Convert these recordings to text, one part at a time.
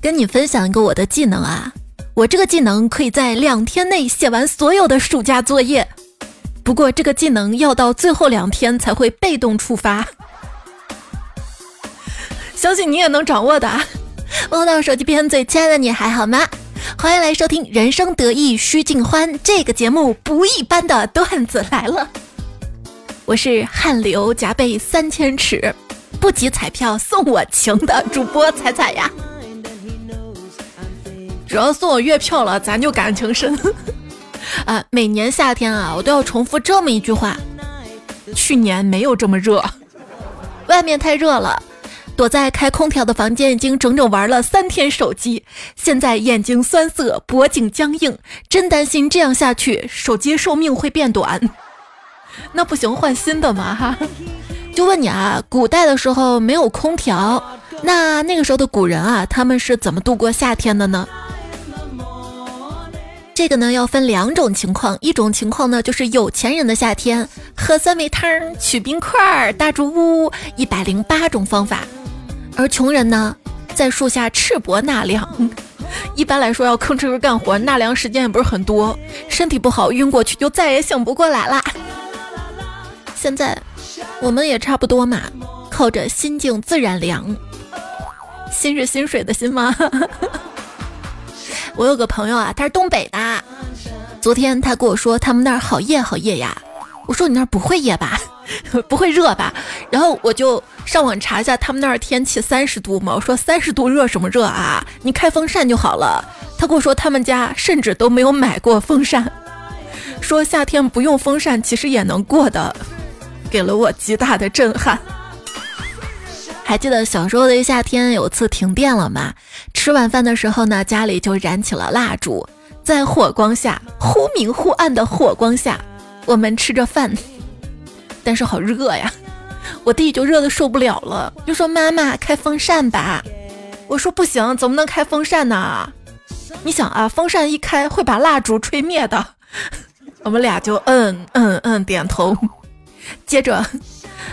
跟你分享一个我的技能啊，我这个技能可以在两天内写完所有的暑假作业，不过这个技能要到最后两天才会被动触发，相信你也能掌握的。摸到手机边最亲爱的你还好吗？欢迎来收听《人生得意须尽欢》这个节目，不一般的段子来了。我是汗流浃背三千尺，不集彩票送我情的主播彩彩呀。只要送我月票了，咱就感情深。啊，每年夏天啊，我都要重复这么一句话：去年没有这么热，外面太热了。躲在开空调的房间已经整整玩了三天手机，现在眼睛酸涩，脖颈僵硬，真担心这样下去手机寿命会变短。那不行，换新的嘛哈。就问你啊，古代的时候没有空调，那那个时候的古人啊，他们是怎么度过夏天的呢？这个呢要分两种情况，一种情况呢就是有钱人的夏天，喝酸梅汤、取冰块、大竹屋，一百零八种方法。而穷人呢，在树下赤膊纳凉。一般来说，要吭哧哧干活，纳凉时间也不是很多，身体不好晕过去就再也醒不过来啦。现在我们也差不多嘛，靠着心静自然凉。心是薪水的心吗？我有个朋友啊，他是东北的。昨天他跟我说他们那儿好热好热呀。我说你那儿不会热吧？不会热吧？然后我就上网查一下他们那儿天气三十度嘛。我说三十度热什么热啊？你开风扇就好了。他跟我说他们家甚至都没有买过风扇，说夏天不用风扇其实也能过的，给了我极大的震撼。还记得小时候的一夏天，有次停电了吗？吃晚饭的时候呢，家里就燃起了蜡烛，在火光下忽明忽暗的火光下，我们吃着饭。但是好热呀，我弟就热的受不了了，就说：“妈妈开风扇吧。”我说：“不行，怎么能开风扇呢？你想啊，风扇一开会把蜡烛吹灭的。”我们俩就嗯嗯嗯点头。接着，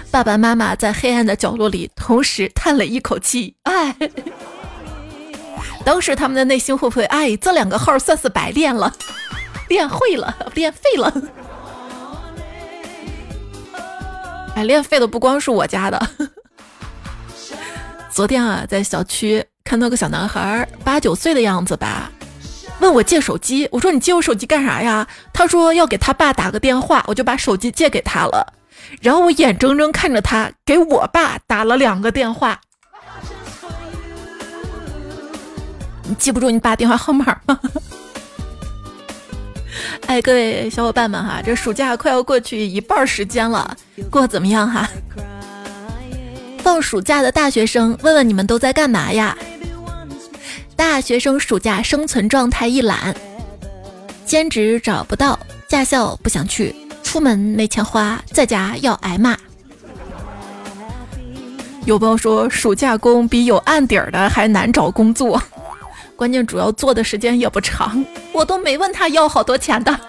爸爸妈妈在黑暗的角落里同时叹了一口气：“哎。”当时他们的内心会不会？哎，这两个号算是白练了，练会了，练废了。哎，练废的不光是我家的。昨天啊，在小区看到个小男孩，八九岁的样子吧，问我借手机。我说你借我手机干啥呀？他说要给他爸打个电话，我就把手机借给他了。然后我眼睁睁看着他给我爸打了两个电话。你记不住你爸电话号码吗？哎，各位小伙伴们哈，这暑假快要过去一半时间了，过得怎么样哈？放暑假的大学生，问问你们都在干嘛呀？大学生暑假生存状态一览：兼职找不到，驾校不想去，出门没钱花，在家要挨骂。有朋友说，暑假工比有案底儿的还难找工作。关键主要做的时间也不长，我都没问他要好多钱的。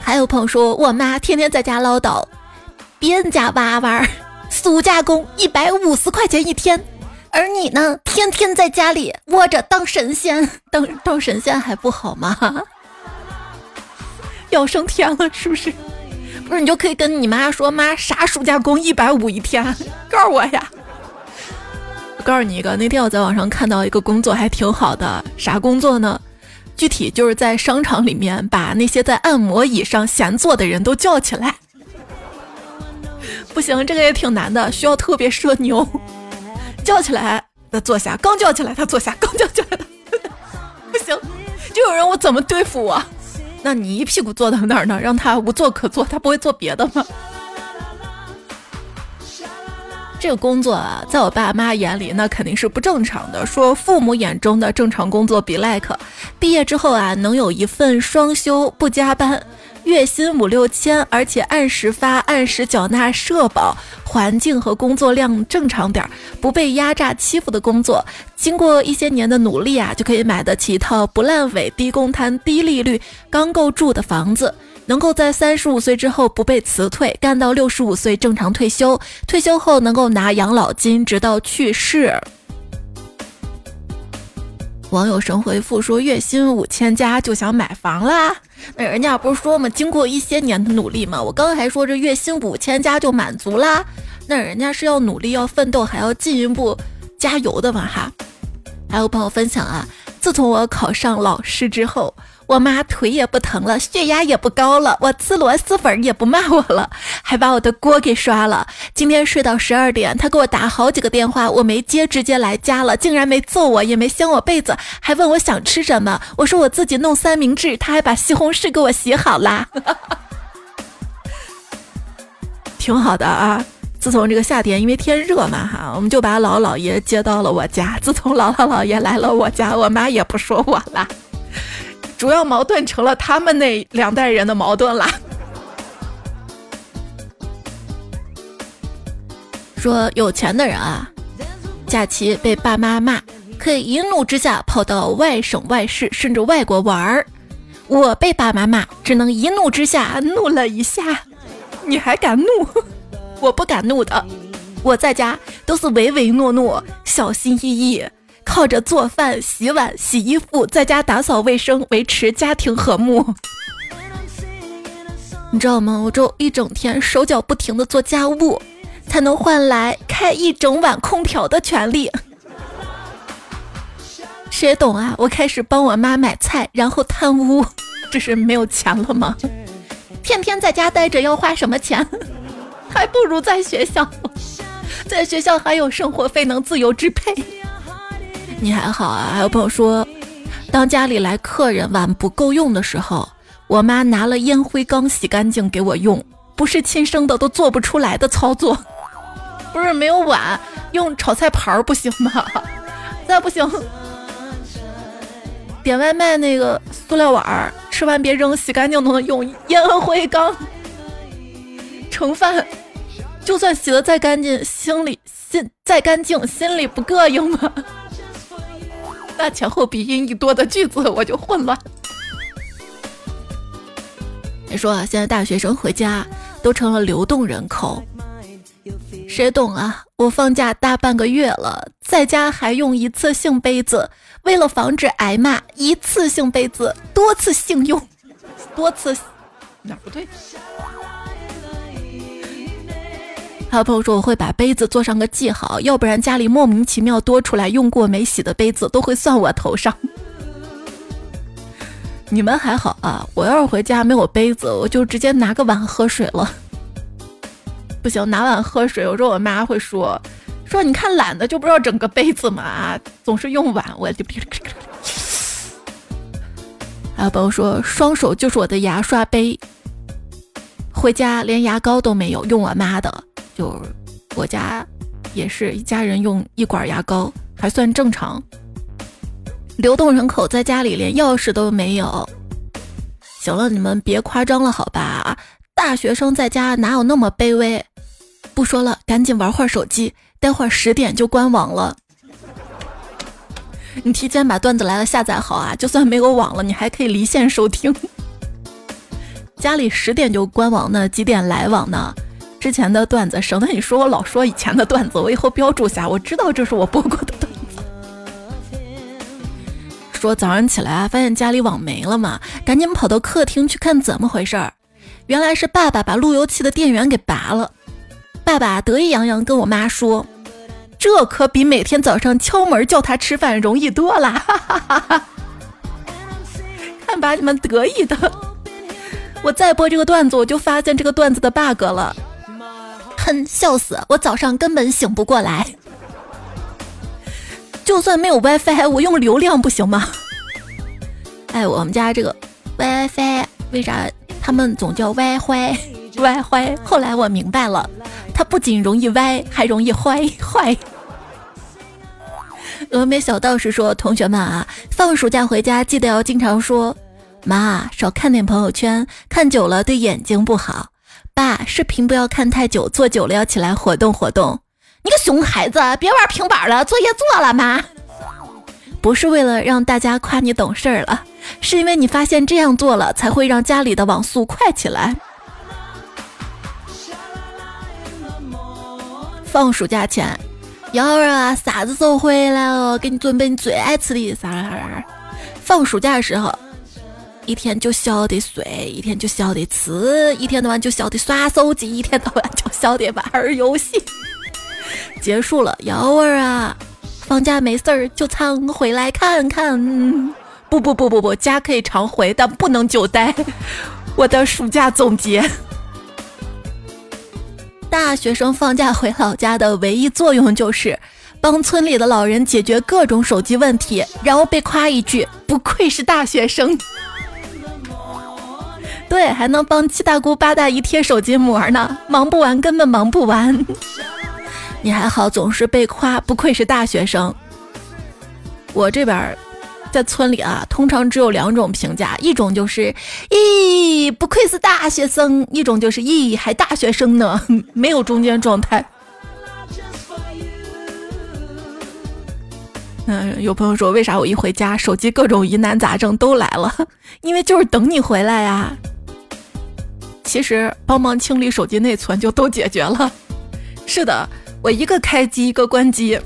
还有朋友说我妈天天在家唠叨，别人家娃娃暑假工一百五十块钱一天，而你呢，天天在家里窝着当神仙，当当神仙还不好吗？要升天了是不是？不是你就可以跟你妈说，妈啥暑假工一百五一天，告诉我呀。我告诉你一个，那天我在网上看到一个工作还挺好的，啥工作呢？具体就是在商场里面把那些在按摩椅上闲坐的人都叫起来。不行，这个也挺难的，需要特别社牛。叫起来他坐下，刚叫起来他坐下，刚叫起来不行，就有人我怎么对付我？那你一屁股坐到那儿呢，让他无坐可坐，他不会做别的吗？这个工作啊，在我爸妈眼里那肯定是不正常的。说父母眼中的正常工作比 like，毕业之后啊，能有一份双休不加班，月薪五六千，而且按时发、按时缴纳社保，环境和工作量正常点儿，不被压榨欺负的工作。经过一些年的努力啊，就可以买得起一套不烂尾、低公摊、低利率、刚够住的房子。能够在三十五岁之后不被辞退，干到六十五岁正常退休，退休后能够拿养老金直到去世。网友神回复说：“月薪五千加就想买房啦？那人家不是说嘛，经过一些年的努力嘛。我刚还说这月薪五千加就满足啦，那人家是要努力、要奋斗，还要进一步加油的嘛哈。”还有朋友分享啊，自从我考上老师之后。我妈腿也不疼了，血压也不高了，我吃螺蛳粉也不骂我了，还把我的锅给刷了。今天睡到十二点，她给我打好几个电话，我没接，直接来家了，竟然没揍我，也没掀我被子，还问我想吃什么。我说我自己弄三明治，她还把西红柿给我洗好啦，挺好的啊。自从这个夏天，因为天热嘛哈，我们就把姥姥姥爷接到了我家。自从姥姥姥爷来了我家，我妈也不说我了。主要矛盾成了他们那两代人的矛盾啦。说有钱的人啊，假期被爸妈骂，可以一怒之下跑到外省外市甚至外国玩儿。我被爸妈骂，只能一怒之下怒了一下。你还敢怒？我不敢怒的。我在家都是唯唯诺诺，小心翼翼。靠着做饭、洗碗、洗衣服，在家打扫卫生，维持家庭和睦。你知道吗？我就一整天手脚不停的做家务，才能换来开一整晚空调的权利。谁懂啊？我开始帮我妈买菜，然后贪污，这是没有钱了吗？天天在家待着要花什么钱？还不如在学校，在学校还有生活费能自由支配。你还好啊？还有朋友说，当家里来客人碗不够用的时候，我妈拿了烟灰缸洗干净给我用，不是亲生的都做不出来的操作。不是没有碗，用炒菜盘儿不行吗？再不行，点外卖那个塑料碗儿，吃完别扔，洗干净都能用烟灰缸盛饭。就算洗的再干净，心里心再干净，心里不膈应吗？那前后鼻音一多的句子我就混乱。你说啊，现在大学生回家都成了流动人口，谁懂啊？我放假大半个月了，在家还用一次性杯子，为了防止挨骂，一次性杯子多次性用，多次哪不对？还有朋友说我会把杯子做上个记号，要不然家里莫名其妙多出来用过没洗的杯子都会算我头上。你们还好啊？我要是回家没有杯子，我就直接拿个碗喝水了。不行，拿碗喝水，我说我妈会说，说你看懒的就不知道整个杯子嘛，总是用碗。我就。还有朋友说双手就是我的牙刷杯，回家连牙膏都没有，用我妈的。就我家也是一家人用一管牙膏，还算正常。流动人口在家里连钥匙都没有。行了，你们别夸张了，好吧？大学生在家哪有那么卑微？不说了，赶紧玩会儿手机，待会儿十点就关网了。你提前把段子来了下载好啊，就算没有网了，你还可以离线收听。家里十点就关网呢，几点来网呢？之前的段子，省得你说我老说以前的段子，我以后标注下，我知道这是我播过的段子。说早上起来啊，发现家里网没了嘛，赶紧跑到客厅去看怎么回事儿。原来是爸爸把路由器的电源给拔了。爸爸得意洋洋跟我妈说：“这可比每天早上敲门叫他吃饭容易多了。”哈哈哈哈看把你们得意的！我再播这个段子，我就发现这个段子的 bug 了。笑死！我早上根本醒不过来。就算没有 WiFi，我用流量不行吗？哎，我们家这个 WiFi 为啥他们总叫歪坏？歪坏？后来我明白了，它不仅容易歪，还容易坏坏。峨眉小道士说：“同学们啊，放暑假回家记得要经常说，妈少看点朋友圈，看久了对眼睛不好。”爸，视频不要看太久，坐久了要起来活动活动。你个熊孩子，别玩平板了，作业做了吗？不是为了让大家夸你懂事儿了，是因为你发现这样做了才会让家里的网速快起来。放暑假前，瑶儿啊，啥子时候回来了？给你准备你最爱吃的啥啥啥。放暑假的时候，一天就晓得睡，一天就晓得吃，一天到晚就晓得耍手机，一天到晚就晓得玩游戏。结束了，瑶儿啊，放假没事儿就常回来看看。不不不不不，家可以常回，但不能久待。我的暑假总结。大学生放假回老家的唯一作用就是帮村里的老人解决各种手机问题，然后被夸一句“不愧是大学生”。对，还能帮七大姑八大姨贴手机膜呢，忙不完，根本忙不完。你还好，总是被夸，不愧是大学生。我这边。在村里啊，通常只有两种评价，一种就是咦，不愧是大学生；一种就是咦，还大学生呢，没有中间状态。嗯，有朋友说，为啥我一回家，手机各种疑难杂症都来了？因为就是等你回来呀。其实帮忙清理手机内存就都解决了。是的，我一个开机，一个关机，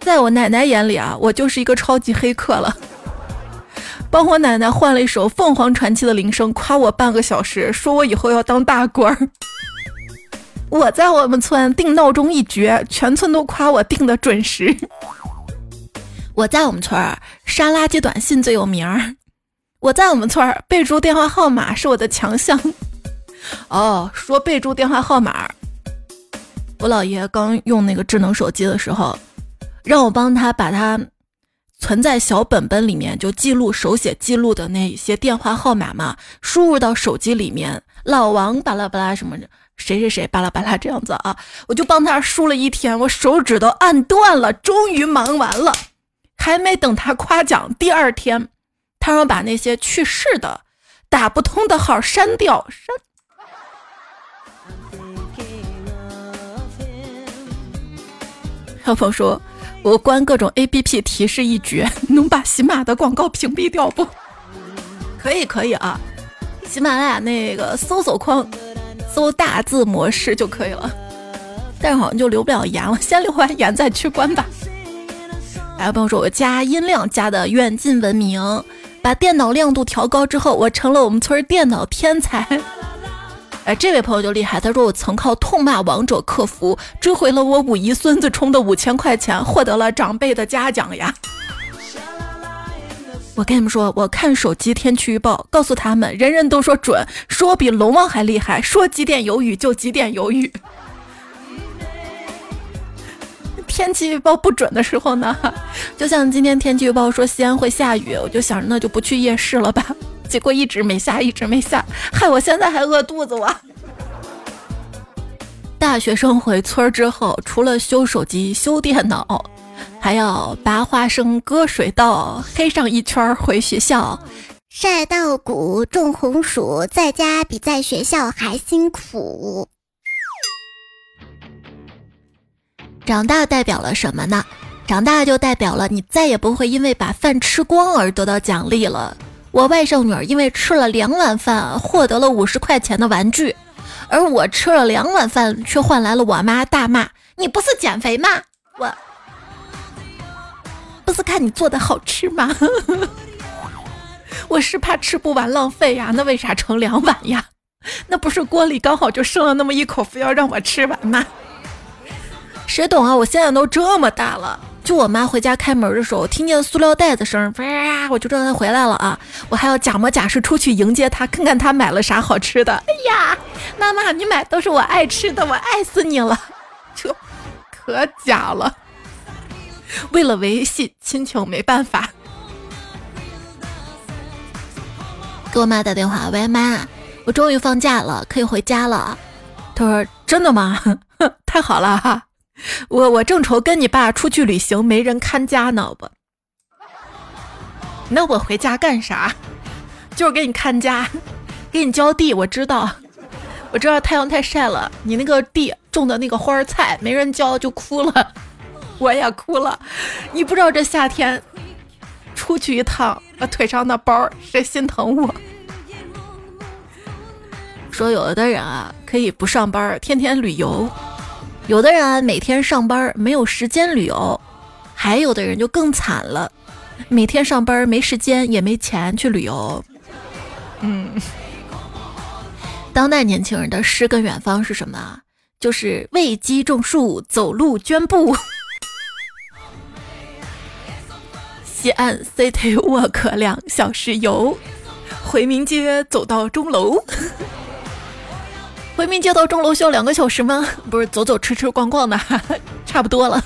在我奶奶眼里啊，我就是一个超级黑客了。帮我奶奶换了一首凤凰传奇的铃声，夸我半个小时，说我以后要当大官儿。我在我们村定闹钟一绝，全村都夸我定的准时。我在我们村删垃圾短信最有名儿。我在我们村备注电话号码是我的强项。哦，说备注电话号码，我姥爷刚用那个智能手机的时候，让我帮他把他。存在小本本里面，就记录手写记录的那些电话号码嘛，输入到手机里面。老王巴拉巴拉什么的，谁谁谁巴拉巴拉这样子啊，我就帮他输了一天，我手指都按断了，终于忙完了。还没等他夸奖，第二天，他让我把那些去世的、打不通的号删掉。删。小鹏说。我关各种 A P P 提示一绝，能把喜马的广告屏蔽掉不？可以可以啊，喜马拉雅那个搜索框搜大字模式就可以了，但是好像就留不了言了，先留完言再去关吧。还有朋友说我加音量加的远近闻名，把电脑亮度调高之后，我成了我们村电脑天才。哎，这位朋友就厉害，他说我曾靠痛骂王者客服追回了我五姨孙子充的五千块钱，获得了长辈的嘉奖呀。我跟你们说，我看手机天气预报，告诉他们，人人都说准，说比龙王还厉害，说几点有雨就几点有雨。天气预报不准的时候呢，就像今天天气预报说西安会下雨，我就想着那就不去夜市了吧。结果一直没下，一直没下，害我现在还饿肚子哇！大学生回村之后，除了修手机、修电脑，还要拔花生、割水稻、黑上一圈回学校，晒稻谷、种红薯，在家比在学校还辛苦。长大代表了什么呢？长大就代表了你再也不会因为把饭吃光而得到奖励了。我外甥女儿因为吃了两碗饭，获得了五十块钱的玩具，而我吃了两碗饭，却换来了我妈大骂：“你不是减肥吗？我不是看你做的好吃吗？我是怕吃不完浪费呀，那为啥盛两碗呀？那不是锅里刚好就剩了那么一口，非要让我吃完吗？谁懂啊？我现在都这么大了。”就我妈回家开门的时候，听见塑料袋子声，哇，我就知道她回来了啊！我还要假模假式出去迎接她，看看她买了啥好吃的。哎呀，妈妈，你买都是我爱吃的，我爱死你了，就可假了。为了维系亲情，没办法。给我妈打电话，喂妈，我终于放假了，可以回家了。她说：“真的吗？太好了哈。” 我我正愁跟你爸出去旅行没人看家呢不？那我回家干啥？就是给你看家，给你浇地。我知道，我知道太阳太晒了，你那个地种的那个花儿菜没人浇就枯了，我也枯了。你不知道这夏天出去一趟，我腿上的包谁心疼我？说有的人啊可以不上班，天天旅游。有的人啊，每天上班没有时间旅游，还有的人就更惨了，每天上班没时间也没钱去旅游。嗯，当代年轻人的诗跟远方是什么？就是喂鸡种树，走路捐布。西安 City Walk 两小时游，回民街走到钟楼。回民街到钟楼需要两个小时吗？不是，走走吃吃逛逛的，差不多了。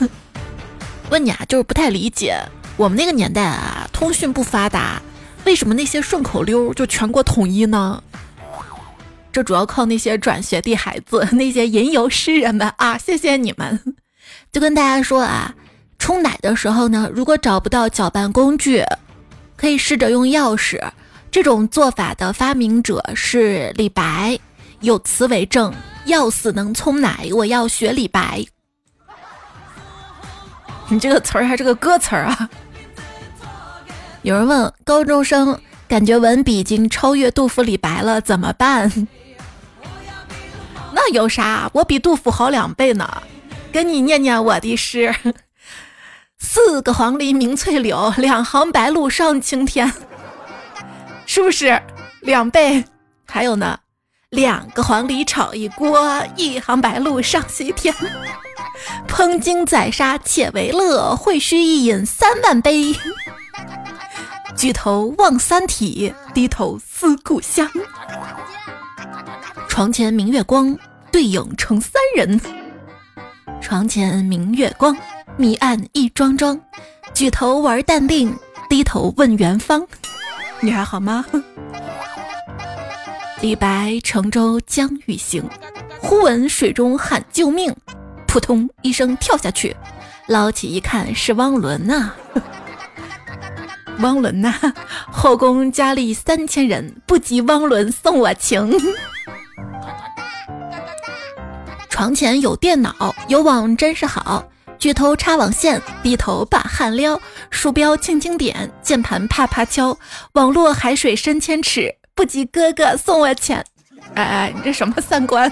问你啊，就是不太理解，我们那个年代啊，通讯不发达，为什么那些顺口溜就全国统一呢？这主要靠那些转学的孩子，那些吟游诗人们啊！谢谢你们。就跟大家说啊，冲奶的时候呢，如果找不到搅拌工具，可以试着用钥匙。这种做法的发明者是李白，有词为证：要死能冲奶，我要学李白。你这个词儿还是个歌词儿啊？有人问高中生，感觉文笔已经超越杜甫、李白了，怎么办？那有啥？我比杜甫好两倍呢。跟你念念我的诗：四个黄鹂鸣翠柳，两行白鹭上青天。是不是两倍？还有呢，两个黄鹂炒一锅，一行白鹭上西天。烹金宰杀且为乐，会须一饮三万杯。举头望三体，低头思故乡。床前明月光，对影成三人。床前明月光，迷暗一桩桩。举头玩淡定，低头问元芳。你还好吗？李白乘舟将欲行，忽闻水中喊救命，扑通一声跳下去，捞起一看是汪伦呐。汪伦呐，后宫佳丽三千人，不及汪伦送我情。床前有电脑，有网真是好。举头插网线，低头把汗撩。鼠标轻轻点，键盘啪啪敲。网络海水深千尺，不及哥哥送我钱。哎哎，你这什么三观？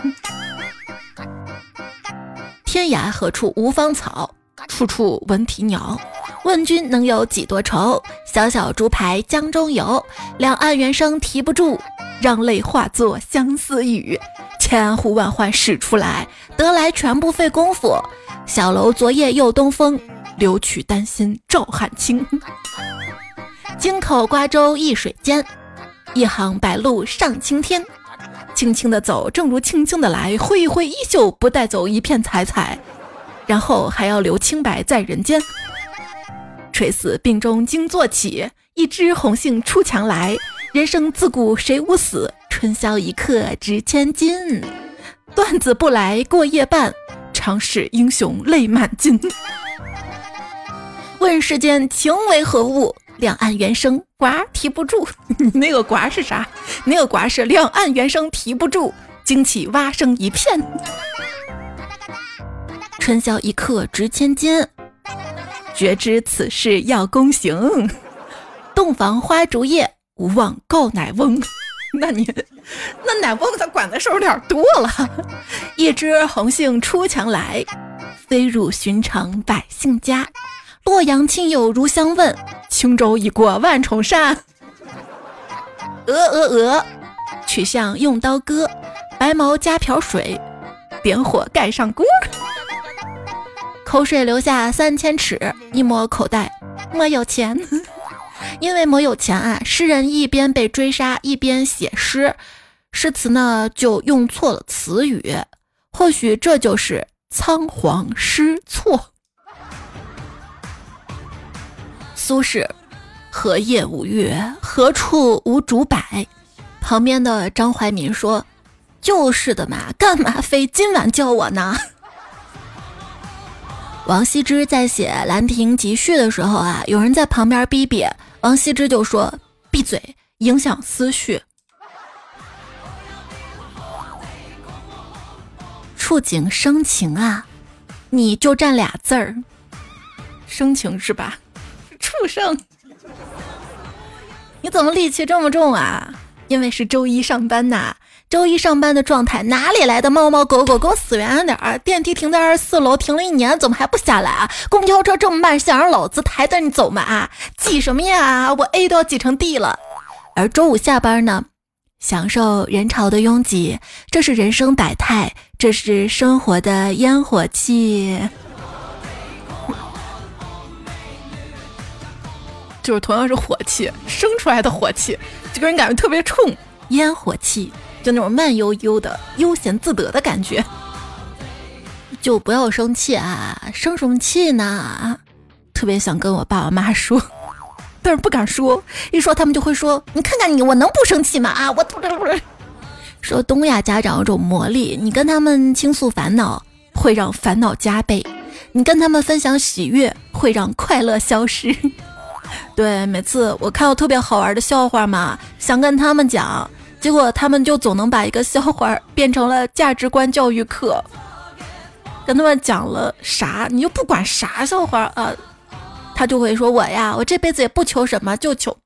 天涯何处无芳草，处处闻啼鸟。问君能有几多愁？小小竹排江中游。两岸猿声啼不住，让泪化作相思雨。千呼万唤始出来，得来全不费工夫。小楼昨夜又东风，留取丹心照汗青。京口瓜洲一水间，一行白鹭上青天。轻轻的走，正如轻轻的来；挥一挥衣袖，不带走一片彩彩。然后还要留清白在人间。垂死病中惊坐起，一枝红杏出墙来。人生自古谁无死？春宵一刻值千金。段子不来过夜半，常使英雄泪满襟。问世间情为何物？两岸猿声寡啼不住。那个呱是啥？那个呱是两岸猿声啼不住，惊起蛙声一片。春宵一刻值千金，绝知此事要躬行。洞房花烛夜。无忘告乃翁，那你那乃翁他管的事儿有点多了。一枝红杏出墙来，飞入寻常百姓家。洛阳亲友如相问，轻舟已过万重山。鹅鹅鹅，曲项用刀割，白毛加瓢水，点火盖上锅。口水流下三千尺，一摸口袋，没有钱。因为没有钱啊，诗人一边被追杀，一边写诗，诗词呢就用错了词语，或许这就是仓皇失措。苏轼：荷叶无月，何处无竹柏？旁边的张怀民说：“就是的嘛，干嘛非今晚叫我呢？” 王羲之在写《兰亭集序》的时候啊，有人在旁边逼逼。王羲之就说：“闭嘴，影响思绪。”触景生情啊，你就占俩字儿，生情是吧？畜生，你怎么戾气这么重啊？因为是周一上班呐。周一上班的状态，哪里来的猫猫狗狗？给我死远点儿！电梯停在二十四楼，停了一年，怎么还不下来啊？公交车这么慢，想让老子抬着你走吗？啊，挤什么呀？我 A 都要挤成 D 了。而周五下班呢，享受人潮的拥挤，这是人生百态，这是生活的烟火气。就是同样是火气生出来的火气，就给人感觉特别冲，烟火气。就那种慢悠悠的、悠闲自得的感觉，就不要生气啊！生什么气呢？特别想跟我爸我妈说，但是不敢说，一说他们就会说：“你看看你，我能不生气吗？”啊，我说东亚家长有种魔力，你跟他们倾诉烦恼，会让烦恼加倍；你跟他们分享喜悦，会让快乐消失。对，每次我看到特别好玩的笑话嘛，想跟他们讲。结果他们就总能把一个笑话变成了价值观教育课，跟他们讲了啥，你就不管啥笑话啊，他就会说我呀，我这辈子也不求什么，就求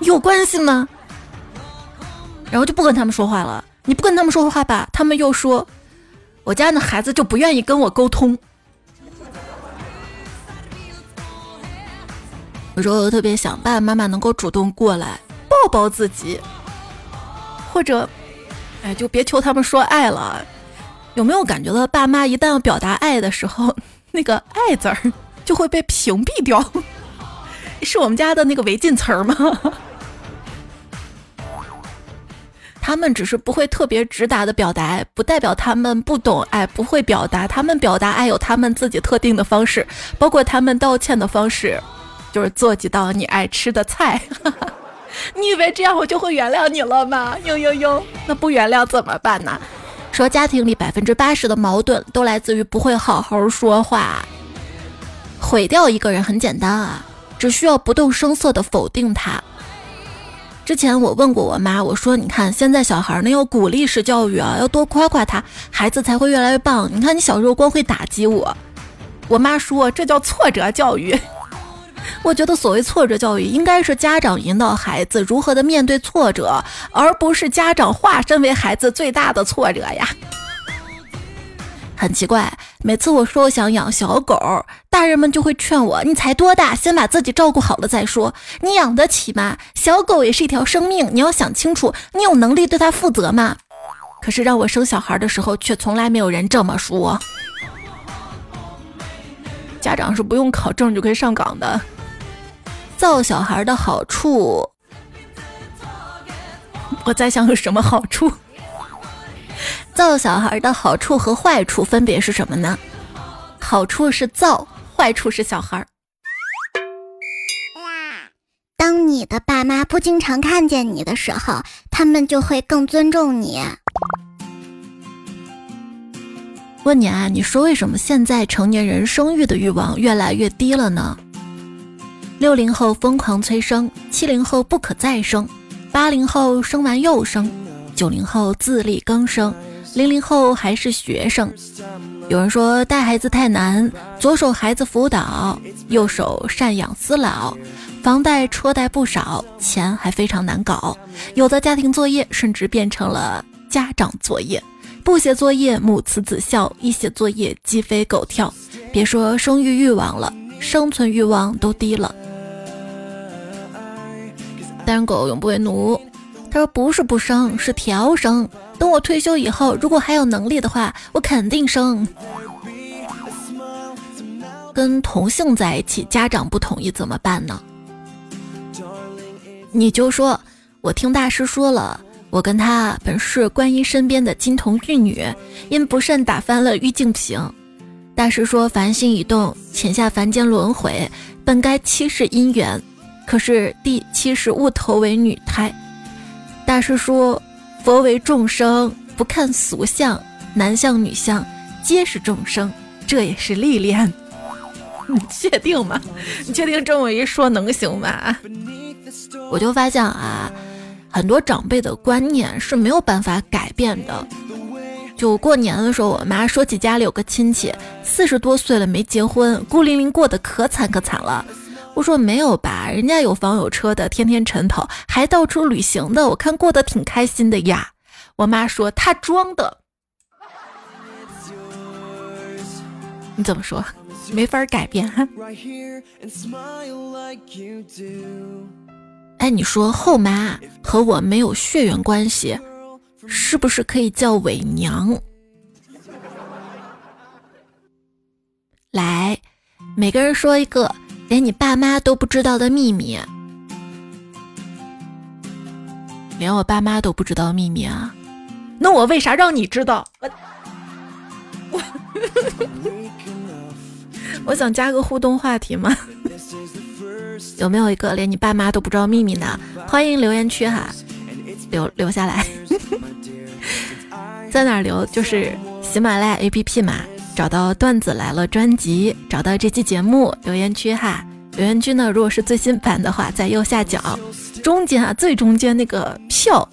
有关系吗？然后就不跟他们说话了。你不跟他们说话吧，他们又说我家那孩子就不愿意跟我沟通。有时候特别想爸爸妈妈能够主动过来。抱抱自己，或者，哎，就别求他们说爱了。有没有感觉到，爸妈一旦要表达爱的时候，那个“爱”字儿就会被屏蔽掉？是我们家的那个违禁词儿吗？他们只是不会特别直达的表达，不代表他们不懂爱，不会表达。他们表达爱有他们自己特定的方式，包括他们道歉的方式，就是做几道你爱吃的菜。你以为这样我就会原谅你了吗？呦呦呦，那不原谅怎么办呢？说家庭里百分之八十的矛盾都来自于不会好好说话。毁掉一个人很简单啊，只需要不动声色的否定他。之前我问过我妈，我说你看现在小孩呢要鼓励式教育啊，要多夸夸他，孩子才会越来越棒。你看你小时候光会打击我，我妈说这叫挫折教育。我觉得所谓挫折教育，应该是家长引导孩子如何的面对挫折，而不是家长化身为孩子最大的挫折呀。很奇怪，每次我说我想养小狗，大人们就会劝我：“你才多大，先把自己照顾好了再说。你养得起吗？小狗也是一条生命，你要想清楚，你有能力对它负责吗？”可是让我生小孩的时候，却从来没有人这么说。家长是不用考证就可以上岗的。造小孩的好处，我在想有什么好处？造小孩的好处和坏处分别是什么呢？好处是造，坏处是小孩。当你的爸妈不经常看见你的时候，他们就会更尊重你。问你啊，你说为什么现在成年人生育的欲望越来越低了呢？六零后疯狂催生，七零后不可再生，八零后生完又生，九零后自力更生，零零后还是学生。有人说带孩子太难，左手孩子辅导，右手赡养私老，房贷车贷不少，钱还非常难搞。有的家庭作业甚至变成了家长作业，不写作业母慈子孝，一写作业鸡飞狗跳。别说生育欲望了，生存欲望都低了。单狗永不为奴。他说：“不是不生，是调生。等我退休以后，如果还有能力的话，我肯定生。”跟同性在一起，家长不同意怎么办呢？你就说：“我听大师说了，我跟他本是观音身边的金童玉女，因不慎打翻了玉净瓶。大师说：凡心已动，潜下凡间轮回，本该七世姻缘。”可是第七世误投为女胎，大师说，佛为众生，不看俗相，男相女相皆是众生，这也是历练。你确定吗？你确定这么一说能行吗？我就发现啊，很多长辈的观念是没有办法改变的。就过年的时候，我妈说起家里有个亲戚四十多岁了没结婚，孤零零过得可惨可惨了。我说没有吧，人家有房有车的，天天晨跑，还到处旅行的，我看过得挺开心的呀。我妈说他装的，你怎么说？没法改变哈。哎，你说后妈和我没有血缘关系，是不是可以叫伪娘？来，每个人说一个连你爸妈都不知道的秘密。连我爸妈都不知道秘密啊？那我为啥让你知道？我 我想加个互动话题吗？有没有一个连你爸妈都不知道秘密呢？欢迎留言区哈，留留下来，在哪留？就是喜马拉雅 APP 嘛。找到段子来了专辑，找到这期节目留言区哈。留言区呢，如果是最新版的话，在右下角中间啊，最中间那个票，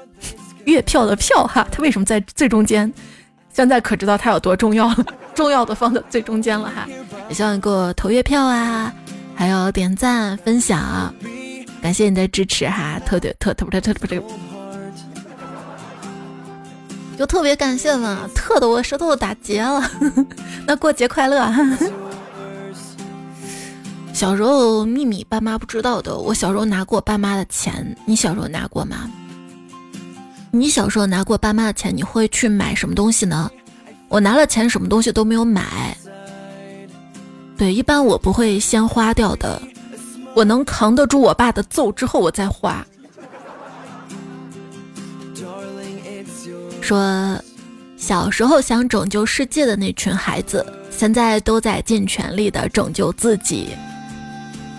月票的票哈，它为什么在最中间？现在可知道它有多重要了，重要的放在最中间了哈。也希望给我投月票啊，还有点赞分享，感谢你的支持。哈，特别特特特特特，就特别感谢嘛。特的我舌头打结了。那过节快乐，小时候秘密爸妈不知道的。我小时候拿过爸妈的钱，你小时候拿过吗？你小时候拿过爸妈的钱，你会去买什么东西呢？我拿了钱，什么东西都没有买。对，一般我不会先花掉的，我能扛得住我爸的揍之后，我再花。说，小时候想拯救世界的那群孩子，现在都在尽全力的拯救自己。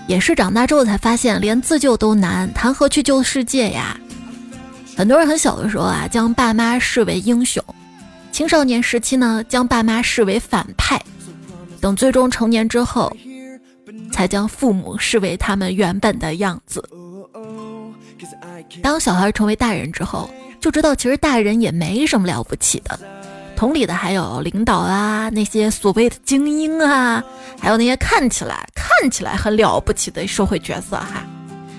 也是长大之后才发现，连自救都难，谈何去救世界呀？很多人很小的时候啊，将爸妈视为英雄；青少年时期呢，将爸妈视为反派；等最终成年之后，才将父母视为他们原本的样子。当小孩成为大人之后。就知道其实大人也没什么了不起的，同理的还有领导啊，那些所谓的精英啊，还有那些看起来看起来很了不起的社会角色哈。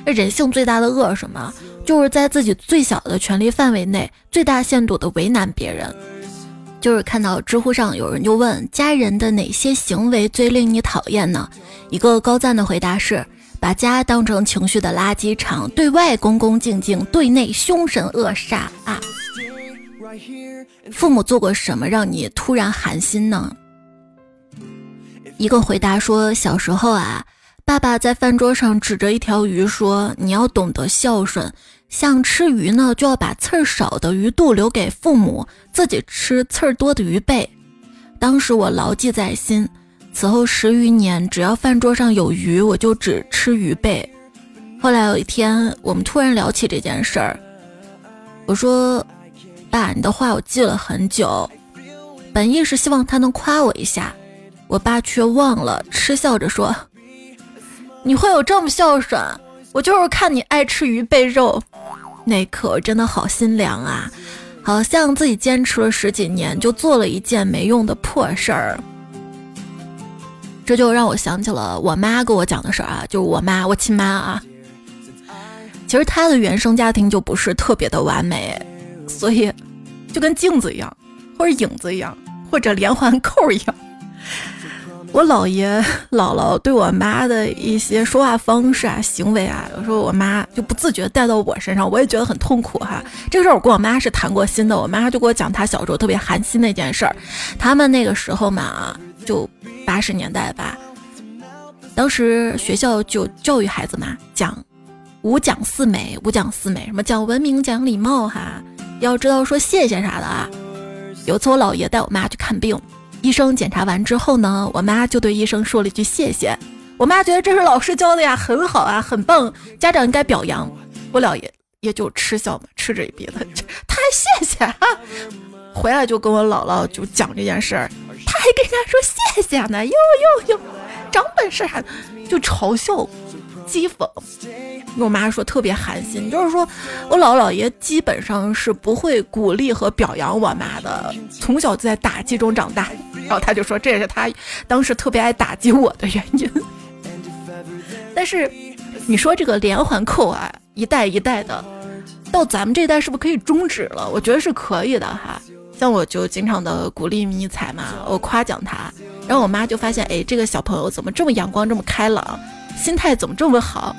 人性最大的恶什么？就是在自己最小的权利范围内，最大限度的为难别人。就是看到知乎上有人就问家人的哪些行为最令你讨厌呢？一个高赞的回答是。把家当成情绪的垃圾场，对外恭恭敬敬，对内凶神恶煞啊！父母做过什么让你突然寒心呢？一个回答说：小时候啊，爸爸在饭桌上指着一条鱼说：“你要懂得孝顺，像吃鱼呢，就要把刺儿少的鱼肚留给父母，自己吃刺儿多的鱼背。”当时我牢记在心。此后十余年，只要饭桌上有鱼，我就只吃鱼背。后来有一天，我们突然聊起这件事儿，我说：“爸，你的话我记了很久。”本意是希望他能夸我一下，我爸却忘了，嗤笑着说：“ 你会有这么孝顺？我就是看你爱吃鱼背肉。”那刻真的好心凉啊，好像自己坚持了十几年，就做了一件没用的破事儿。这就让我想起了我妈跟我讲的事儿啊，就是我妈，我亲妈啊。其实她的原生家庭就不是特别的完美，所以就跟镜子一样，或者影子一样，或者连环扣一样。我姥爷姥姥对我妈的一些说话方式啊、行为啊，有时候我妈就不自觉带到我身上，我也觉得很痛苦哈。这个事儿我跟我妈是谈过心的，我妈就给我讲她小时候特别寒心那件事儿。他们那个时候嘛，就。八十年代吧，当时学校就教育孩子嘛，讲五讲四美，五讲四美，什么讲文明、讲礼貌，哈，要知道说谢谢啥的啊。有次我姥爷带我妈去看病，医生检查完之后呢，我妈就对医生说了一句谢谢。我妈觉得这是老师教的呀，很好啊，很棒，家长应该表扬。我姥爷也就嗤笑嘛，嗤之以鼻的，他还谢谢啊。回来就跟我姥姥就讲这件事儿。他还跟人家说谢谢呢，哟哟哟，长本事还就嘲笑、讥讽。跟我妈说特别寒心，就是说我姥姥爷基本上是不会鼓励和表扬我妈的，从小就在打击中长大。然后他就说这也是他当时特别爱打击我的原因。但是你说这个连环扣啊，一代一代的，到咱们这代是不是可以终止了？我觉得是可以的哈。像我就经常的鼓励迷彩嘛，我夸奖他，然后我妈就发现，哎，这个小朋友怎么这么阳光，这么开朗，心态怎么这么好？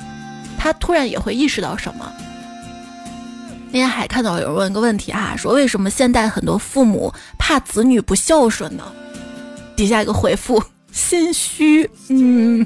他突然也会意识到什么。那天还看到有人问个问题哈，说为什么现代很多父母怕子女不孝顺呢？底下一个回复：心虚。嗯。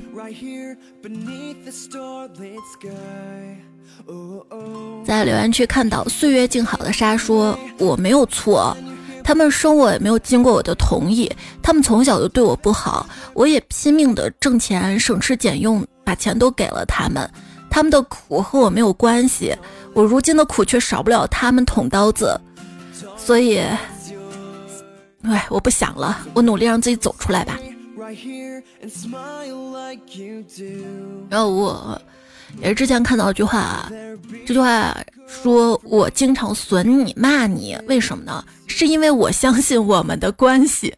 在留言区看到岁月静好的沙说：“我没有错。”他们生我也没有经过我的同意，他们从小就对我不好，我也拼命的挣钱，省吃俭用把钱都给了他们，他们的苦和我没有关系，我如今的苦却少不了他们捅刀子，所以，哎，我不想了，我努力让自己走出来吧。然后我。也是之前看到一句话，这句话说我经常损你骂你，为什么呢？是因为我相信我们的关系。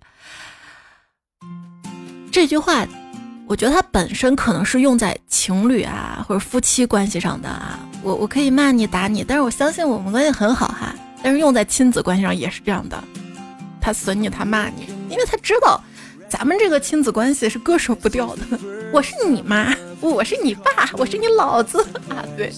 这句话，我觉得它本身可能是用在情侣啊或者夫妻关系上的啊。我我可以骂你打你，但是我相信我们关系很好哈。但是用在亲子关系上也是这样的，他损你，他骂你，因为他知道。咱们这个亲子关系是割舍不掉的。我是你妈，我是你爸，我是你老子啊！对。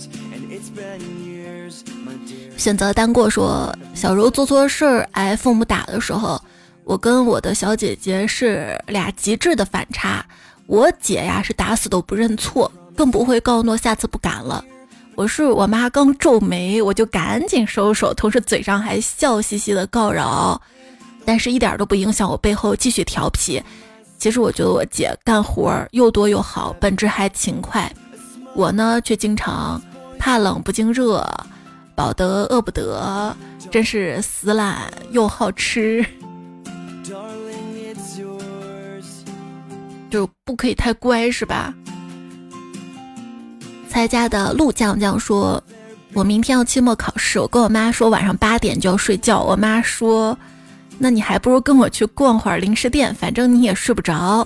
选择单过说，小时候做错事儿挨父母打的时候，我跟我的小姐姐是俩极致的反差。我姐呀是打死都不认错，更不会告诺下次不敢了。我是我妈刚皱眉，我就赶紧收手，同时嘴上还笑嘻嘻的告饶。但是一点都不影响我背后继续调皮。其实我觉得我姐干活又多又好，本质还勤快。我呢却经常怕冷不经热，饱得饿不得，真是死懒又好吃。就不可以太乖是吧？蔡家的陆酱酱说：“我明天要期末考试，我跟我妈说晚上八点就要睡觉。我妈说。”那你还不如跟我去逛会儿零食店，反正你也睡不着。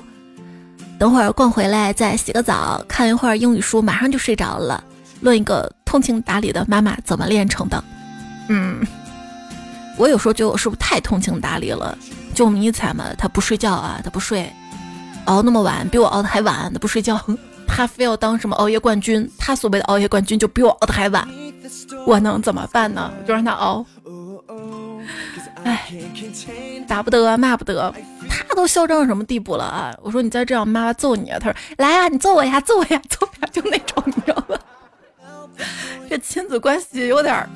等会儿逛回来再洗个澡，看一会儿英语书，马上就睡着了。论一个通情达理的妈妈怎么练成的？嗯，我有时候觉得我是不是太通情达理了？就迷彩嘛，他不睡觉啊，他不睡，熬那么晚，比我熬的还晚，他不睡觉，他非要当什么熬夜冠军，他所谓的熬夜冠军就比我熬的还晚，我能怎么办呢？就让他熬。打不得，骂不得，他都嚣张到什么地步了啊！我说你再这样，妈妈揍你啊！他说来呀，你揍我呀，揍我呀，揍呀，就那种，你知道吧？这亲子关系有点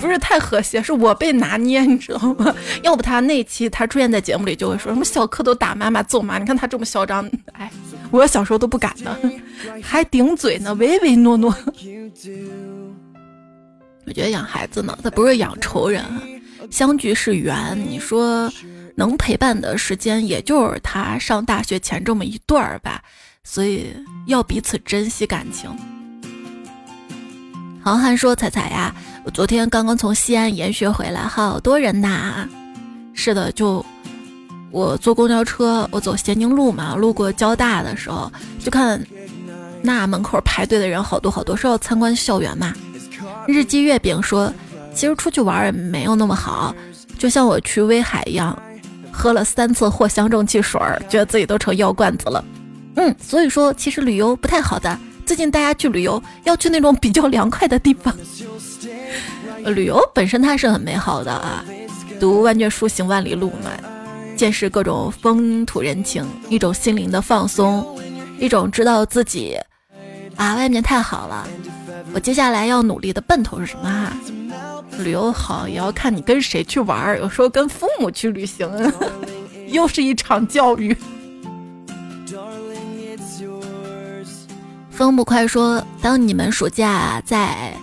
不是太和谐，是我被拿捏，你知道吗？要不他那期他出现在节目里就会说什么小蝌蚪打妈妈揍妈，你看他这么嚣张，哎，我小时候都不敢的，还顶嘴呢，唯唯诺诺。我觉得养孩子呢，他不是养仇人。相聚是缘，你说能陪伴的时间也就是他上大学前这么一段儿吧，所以要彼此珍惜感情。航汉说：“彩彩呀，我昨天刚刚从西安研学回来，好多人呐。是的，就我坐公交车，我走咸宁路嘛，路过交大的时候，就看那门口排队的人好多好多，是要参观校园嘛。日记月饼说。”其实出去玩也没有那么好，就像我去威海一样，喝了三次藿香正气水，觉得自己都成药罐子了。嗯，所以说其实旅游不太好的。最近大家去旅游要去那种比较凉快的地方。旅游本身它是很美好的啊，读万卷书行万里路嘛，见识各种风土人情，一种心灵的放松，一种知道自己啊外面太好了。我接下来要努力的奔头是什么啊？旅游好也要看你跟谁去玩儿，有时候跟父母去旅行，又是一场教育。风不快说，当你们暑假在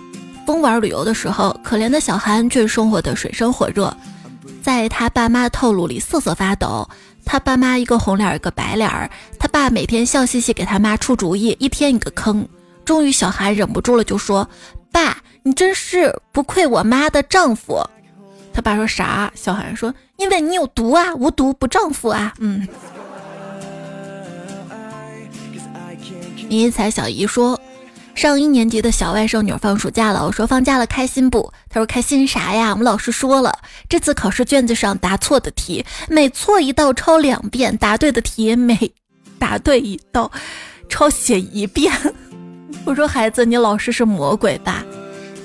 疯玩旅游的时候，可怜的小韩却生活的水深火热，在他爸妈套路里瑟瑟发抖。他爸妈一个红脸一个白脸儿，他爸每天笑嘻嘻给他妈出主意，一天一个坑。终于小韩忍不住了，就说：“爸。”你真是不愧我妈的丈夫，他爸说啥？小韩说：“因为你有毒啊，无毒不丈夫啊。”嗯。迷彩小姨说。上一年级的小外甥女放暑假了，我说放假了开心不？她说开心啥呀？我们老师说了，这次考试卷子上答错的题，每错一道抄两遍；答对的题每答对一道抄写一遍。我说孩子，你老师是魔鬼吧？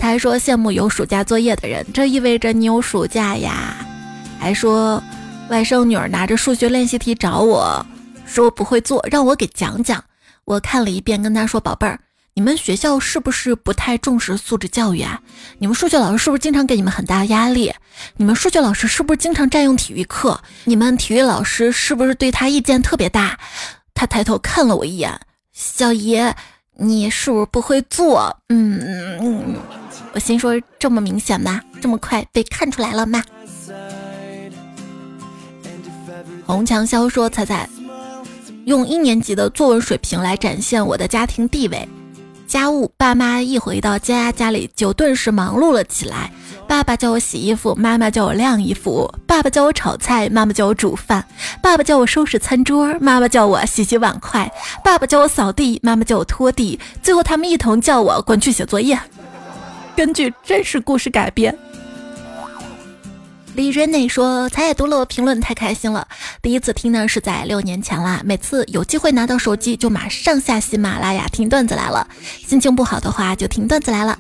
他还说羡慕有暑假作业的人，这意味着你有暑假呀。还说外甥女儿拿着数学练习题找我说不会做，让我给讲讲。我看了一遍，跟他说宝贝儿。你们学校是不是不太重视素质教育啊？你们数学老师是不是经常给你们很大压力？你们数学老师是不是经常占用体育课？你们体育老师是不是对他意见特别大？他抬头看了我一眼，小爷，你是不是不会做？嗯嗯嗯，我心说这么明显吗？这么快被看出来了吗？红墙消说彩彩，用一年级的作文水平来展现我的家庭地位。家务，爸妈一回到家，家里就顿时忙碌了起来。爸爸叫我洗衣服，妈妈叫我晾衣服；爸爸叫我炒菜，妈妈叫我煮饭；爸爸叫我收拾餐桌，妈妈叫我洗洗碗筷；爸爸叫我扫地，妈妈叫我拖地。最后，他们一同叫我滚去写作业。根据真实故事改编。李瑞内说：“才也读了我评论，太开心了。第一次听呢是在六年前啦。每次有机会拿到手机，就马上下喜马拉雅听段子来了。心情不好的话，就听段子来了。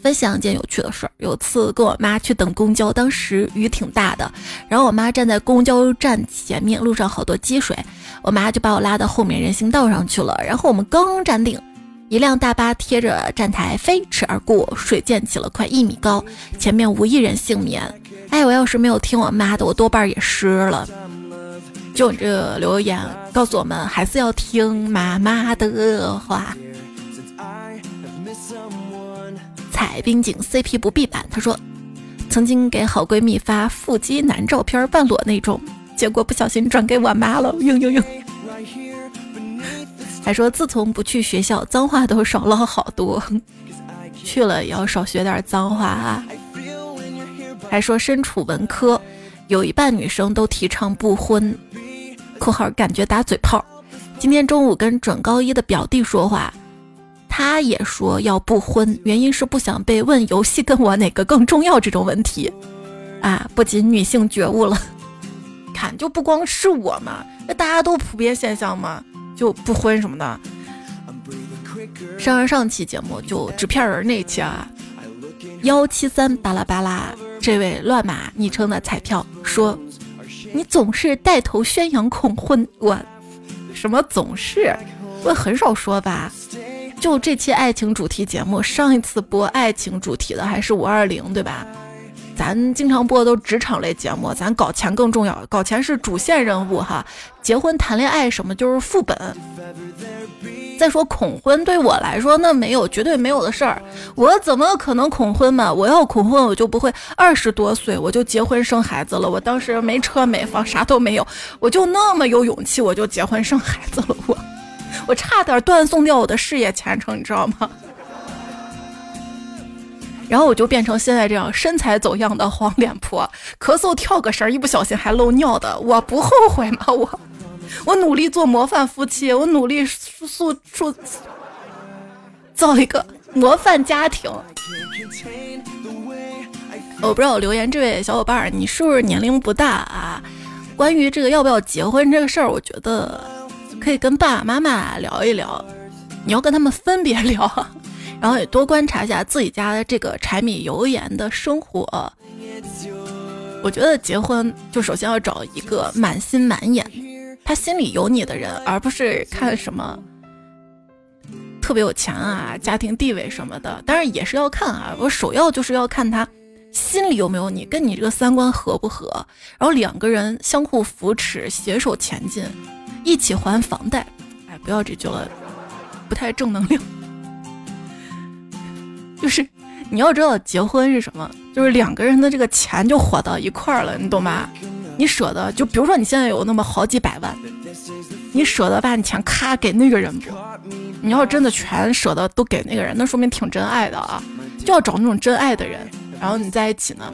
分享一件有趣的事儿：有次跟我妈去等公交，当时雨挺大的，然后我妈站在公交站前面，路上好多积水，我妈就把我拉到后面人行道上去了。然后我们刚站定。”一辆大巴贴着站台飞驰而过，水溅起了快一米高，前面无一人幸免。哎，我要是没有听我妈的，我多半也湿了。就你这留言告诉我们，还是要听妈妈的话。彩冰景 CP 不必版，他说曾经给好闺蜜发腹肌男照片，半裸那种，结果不小心转给我妈了。呦呦呦。还说自从不去学校，脏话都少了好多。去了也要少学点脏话啊。还说身处文科，有一半女生都提倡不婚（括号感觉打嘴炮）。今天中午跟准高一的表弟说话，他也说要不婚，原因是不想被问游戏跟我哪个更重要这种问题。啊，不仅女性觉悟了，看就不光是我嘛，那大家都普遍现象嘛。就不婚什么的。上上上期节目就纸片人那一期啊，幺七三巴拉巴拉，这位乱码昵称的彩票说，你总是带头宣扬恐婚，我什么总是，我很少说吧。就这期爱情主题节目，上一次播爱情主题的还是五二零，对吧？咱经常播的都是职场类节目，咱搞钱更重要，搞钱是主线任务哈。结婚谈恋爱什么就是副本。再说恐婚，对我来说那没有绝对没有的事儿，我怎么可能恐婚嘛？我要恐婚，我就不会二十多岁我就结婚生孩子了。我当时没车没房啥都没有，我就那么有勇气，我就结婚生孩子了。我我差点断送掉我的事业前程，你知道吗？然后我就变成现在这样身材走样的黄脸婆，咳嗽跳个神，一不小心还漏尿的，我不后悔吗？我，我努力做模范夫妻，我努力塑塑造一个模范家庭。我不知道我留言这位小伙伴，你是不是年龄不大啊？关于这个要不要结婚这个事儿，我觉得可以跟爸爸妈妈聊一聊，你要跟他们分别聊。然后也多观察一下自己家的这个柴米油盐的生活。我觉得结婚就首先要找一个满心满眼，他心里有你的人，而不是看什么特别有钱啊、家庭地位什么的。当然也是要看啊，我首要就是要看他心里有没有你，跟你这个三观合不合。然后两个人相互扶持，携手前进，一起还房贷。哎，不要这句了，不太正能量。就是你要知道结婚是什么，就是两个人的这个钱就火到一块儿了，你懂吗？你舍得就比如说你现在有那么好几百万，你舍得把你钱咔给那个人不？你要真的全舍得都给那个人，那说明挺真爱的啊！就要找那种真爱的人，然后你在一起呢，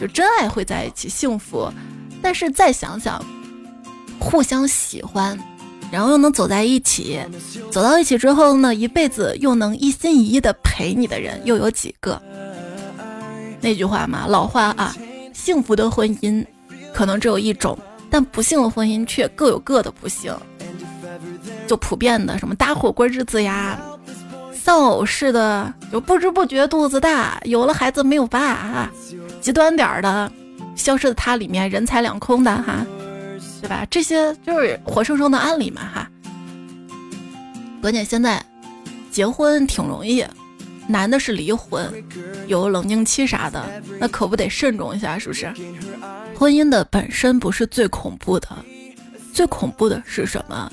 就真爱会在一起幸福。但是再想想，互相喜欢，然后又能走在一起，走到一起之后呢，一辈子又能一心一意的陪你的人又有几个？那句话嘛，老话啊，幸福的婚姻可能只有一种，但不幸的婚姻却各有各的不幸。就普遍的什么搭伙过日子呀，丧偶式的，就不知不觉肚子大，有了孩子没有爸啊，极端点儿的，消失的他里面人财两空的哈。对吧？这些就是活生生的案例嘛，哈。关键现在结婚挺容易，难的是离婚，有冷静期啥的，那可不得慎重一下，是不是？婚姻的本身不是最恐怖的，最恐怖的是什么？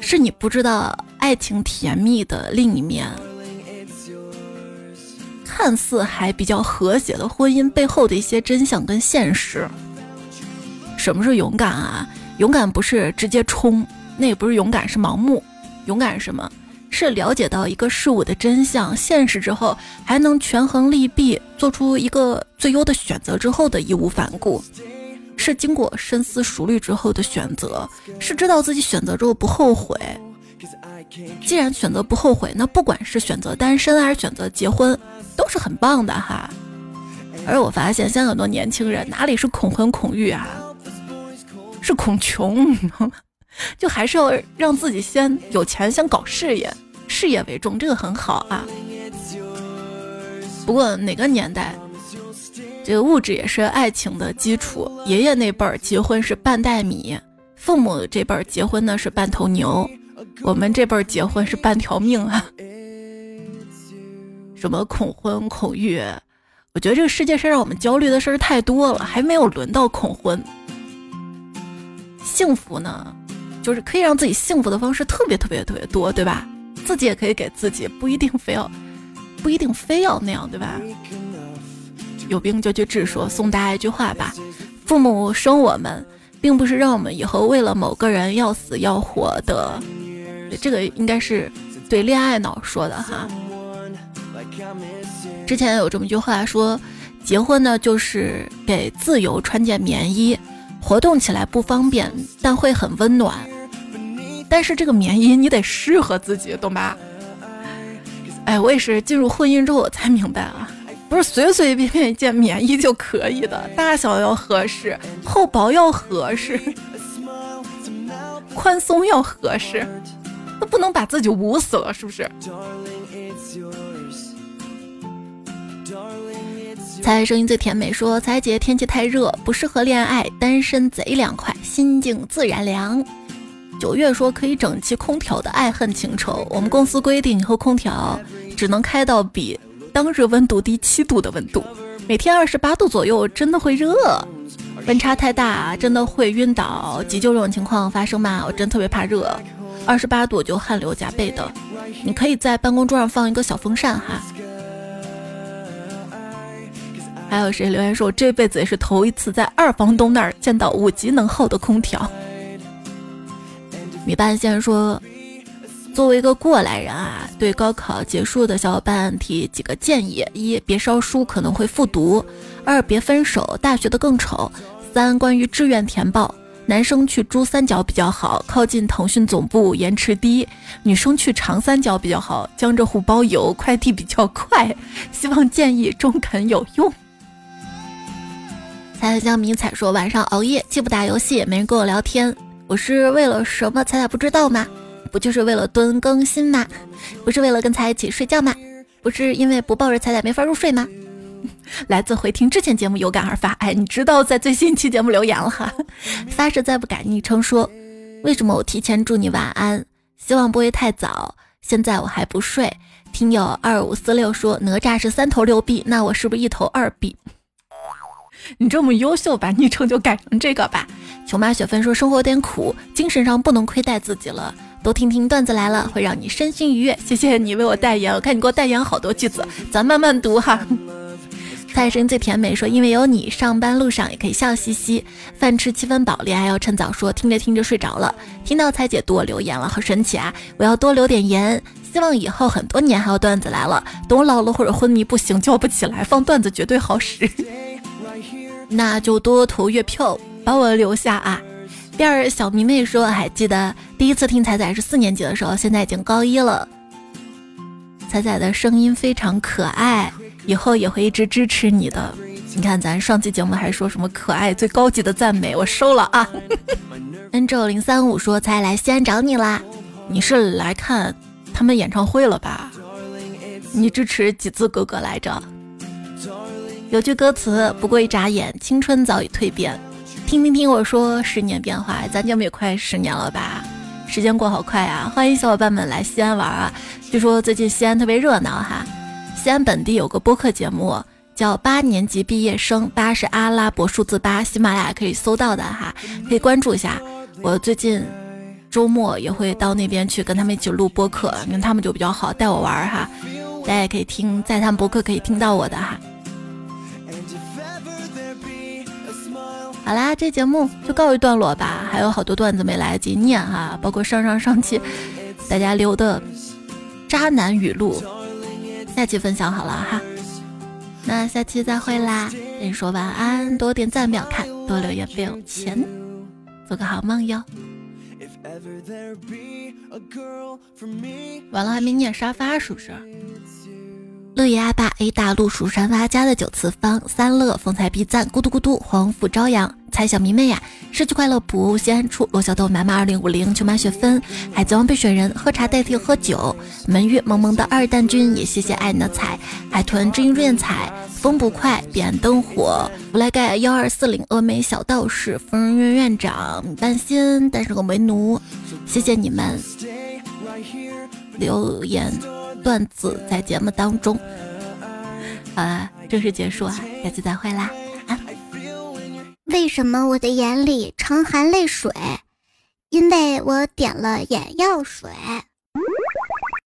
是你不知道爱情甜蜜的另一面，看似还比较和谐的婚姻背后的一些真相跟现实。什么是勇敢啊？勇敢不是直接冲，那也不是勇敢，是盲目。勇敢是什么？是了解到一个事物的真相、现实之后，还能权衡利弊，做出一个最优的选择之后的义无反顾，是经过深思熟虑之后的选择，是知道自己选择之后不后悔。既然选择不后悔，那不管是选择单身还是选择结婚，都是很棒的哈。而我发现，现在很多年轻人哪里是恐婚恐育啊？是恐穷，你知道吗就还是要让自己先有钱，先搞事业，事业为重，这个很好啊。不过哪个年代，这个物质也是爱情的基础。爷爷那辈儿结婚是半袋米，父母这辈儿结婚呢是半头牛，我们这辈儿结婚是半条命啊。什么恐婚恐育？我觉得这个世界上让我们焦虑的事儿太多了，还没有轮到恐婚。幸福呢，就是可以让自己幸福的方式特别特别特别多，对吧？自己也可以给自己，不一定非要，不一定非要那样，对吧？有病就去治。说送大家一句话吧：父母生我们，并不是让我们以后为了某个人要死要活的。这个应该是对恋爱脑说的哈。之前有这么一句话说，结婚呢就是给自由穿件棉衣。活动起来不方便，但会很温暖。但是这个棉衣你得适合自己，懂吧？哎，我也是进入婚姻之后我才明白啊，不是随随便便一件棉衣就可以的，大小要合适，厚薄要合适，宽松要合适，那不能把自己捂死了，是不是？猜声音最甜美，说彩姐天气太热，不适合恋爱，单身贼凉快，心境自然凉。九月说可以整期空调的爱恨情仇。我们公司规定以后空调只能开到比当日温度低七度的温度，每天二十八度左右真的会热，温差太大真的会晕倒。急救这种情况发生吗？我真特别怕热，二十八度就汗流浃背的。你可以在办公桌上放一个小风扇哈。还有谁留言说，我这辈子也是头一次在二房东那儿见到五级能耗的空调。米半仙说，作为一个过来人啊，对高考结束的小伙伴提几个建议：一，别烧书，可能会复读；二，别分手，大学的更丑；三，关于志愿填报，男生去珠三角比较好，靠近腾讯总部，延迟低；女生去长三角比较好，江浙沪包邮，快递比较快。希望建议中肯有用。彩彩迷彩说晚上熬夜既不打游戏也没人跟我聊天，我是为了什么？彩彩不知道吗？不就是为了蹲更新吗？不是为了跟彩一起睡觉吗？不是因为不抱着彩彩没法入睡吗？来自回听之前节目有感而发，哎，你知道在最新期节目留言了哈。发誓再不改昵称说，为什么我提前祝你晚安？希望不会太早。现在我还不睡。听友二五四六说哪吒是三头六臂，那我是不是一头二臂？你这么优秀，把昵称就改成这个吧。琼妈雪芬说：“生活有点苦，精神上不能亏待自己了。多听听段子来了，会让你身心愉悦。谢谢你为我代言，我看你给我代言好多句子，咱慢慢读哈。”蔡声最甜美说：“因为有你，上班路上也可以笑嘻嘻，饭吃七分饱，恋爱要趁早说。听着听着睡着了，听到蔡姐读我留言了，好神奇啊！我要多留点言，希望以后很多年还有段子来了。等我老了或者昏迷不醒叫不起来，放段子绝对好使。”那就多投月票，把我留下啊！第二小迷妹说，还记得第一次听彩彩是四年级的时候，现在已经高一了。彩彩的声音非常可爱，以后也会一直支持你的。你看咱上期节目还说什么可爱最高级的赞美，我收了啊。Angel 零三五说，才来西安找你啦，你是来看他们演唱会了吧？你支持几字哥哥来着？有句歌词，不过一眨眼，青春早已蜕变。听听听我说，十年变化，咱节目也快十年了吧？时间过好快啊！欢迎小伙伴们来西安玩啊！据说最近西安特别热闹哈。西安本地有个播客节目叫八年级毕业生，八是阿拉伯数字八，喜马拉雅可以搜到的哈，可以关注一下。我最近周末也会到那边去跟他们一起录播客，因为他们就比较好带我玩哈。大家也可以听，在他们播客可以听到我的哈。好啦，这节目就告一段落吧，还有好多段子没来得及念哈，包括上上上期大家留的渣男语录，下期分享好了哈。那下期再会啦，跟你说晚安，多点赞不要看，多留言不要钱，做个好梦哟。完了还没念沙发是不是？乐爷阿爸 A 大陆蜀山发家的九次方三乐风采必赞咕嘟咕嘟黄甫朝阳。猜小迷妹呀失去快乐不西安处罗小豆买买二零五零球马雪芬海贼王备选人喝茶代替喝酒门月萌萌的二蛋君也谢谢爱你的彩海豚知音润彩风不快彼岸灯火弗莱盖幺二四零峨眉小道士疯人院院长担心但是个为奴谢谢你们留言。段子在节目当中，好了，正式结束啊，下期再会啦，啊！为什么我的眼里常含泪水？因为我点了眼药水。